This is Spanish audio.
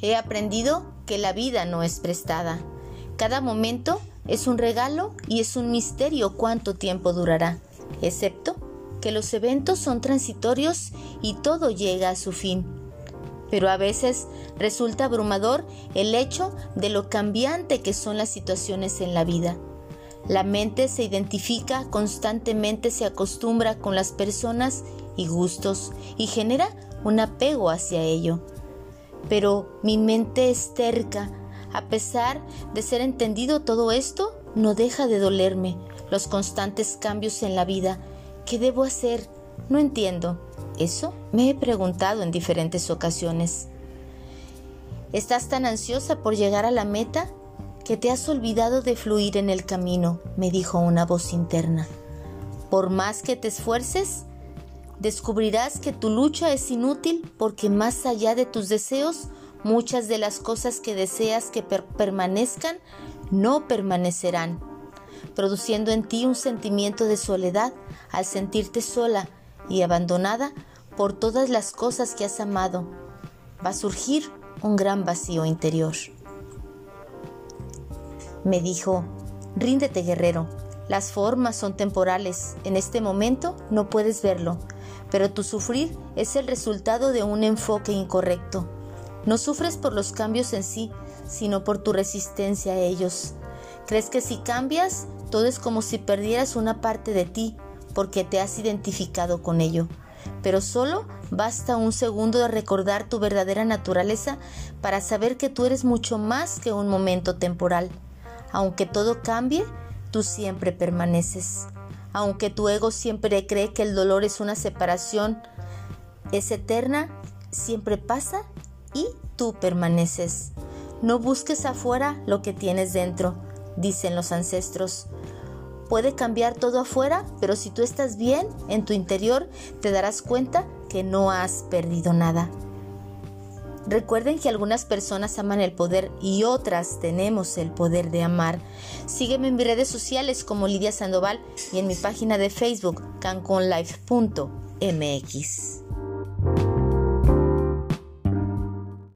He aprendido que la vida no es prestada. Cada momento es un regalo y es un misterio cuánto tiempo durará, excepto que los eventos son transitorios y todo llega a su fin. Pero a veces resulta abrumador el hecho de lo cambiante que son las situaciones en la vida. La mente se identifica constantemente, se acostumbra con las personas y gustos y genera un apego hacia ello. Pero mi mente es terca. A pesar de ser entendido todo esto, no deja de dolerme los constantes cambios en la vida. ¿Qué debo hacer? No entiendo. Eso me he preguntado en diferentes ocasiones. ¿Estás tan ansiosa por llegar a la meta que te has olvidado de fluir en el camino? me dijo una voz interna. Por más que te esfuerces, descubrirás que tu lucha es inútil porque más allá de tus deseos, muchas de las cosas que deseas que permanezcan no permanecerán, produciendo en ti un sentimiento de soledad al sentirte sola y abandonada por todas las cosas que has amado. Va a surgir un gran vacío interior. Me dijo, ríndete guerrero, las formas son temporales, en este momento no puedes verlo, pero tu sufrir es el resultado de un enfoque incorrecto. No sufres por los cambios en sí, sino por tu resistencia a ellos. Crees que si cambias, todo es como si perdieras una parte de ti, porque te has identificado con ello. Pero solo basta un segundo de recordar tu verdadera naturaleza para saber que tú eres mucho más que un momento temporal. Aunque todo cambie, tú siempre permaneces aunque tu ego siempre cree que el dolor es una separación, es eterna, siempre pasa y tú permaneces. No busques afuera lo que tienes dentro, dicen los ancestros. Puede cambiar todo afuera, pero si tú estás bien en tu interior, te darás cuenta que no has perdido nada. Recuerden que algunas personas aman el poder y otras tenemos el poder de amar. Sígueme en mis redes sociales como Lidia Sandoval y en mi página de Facebook cancunlife.mx.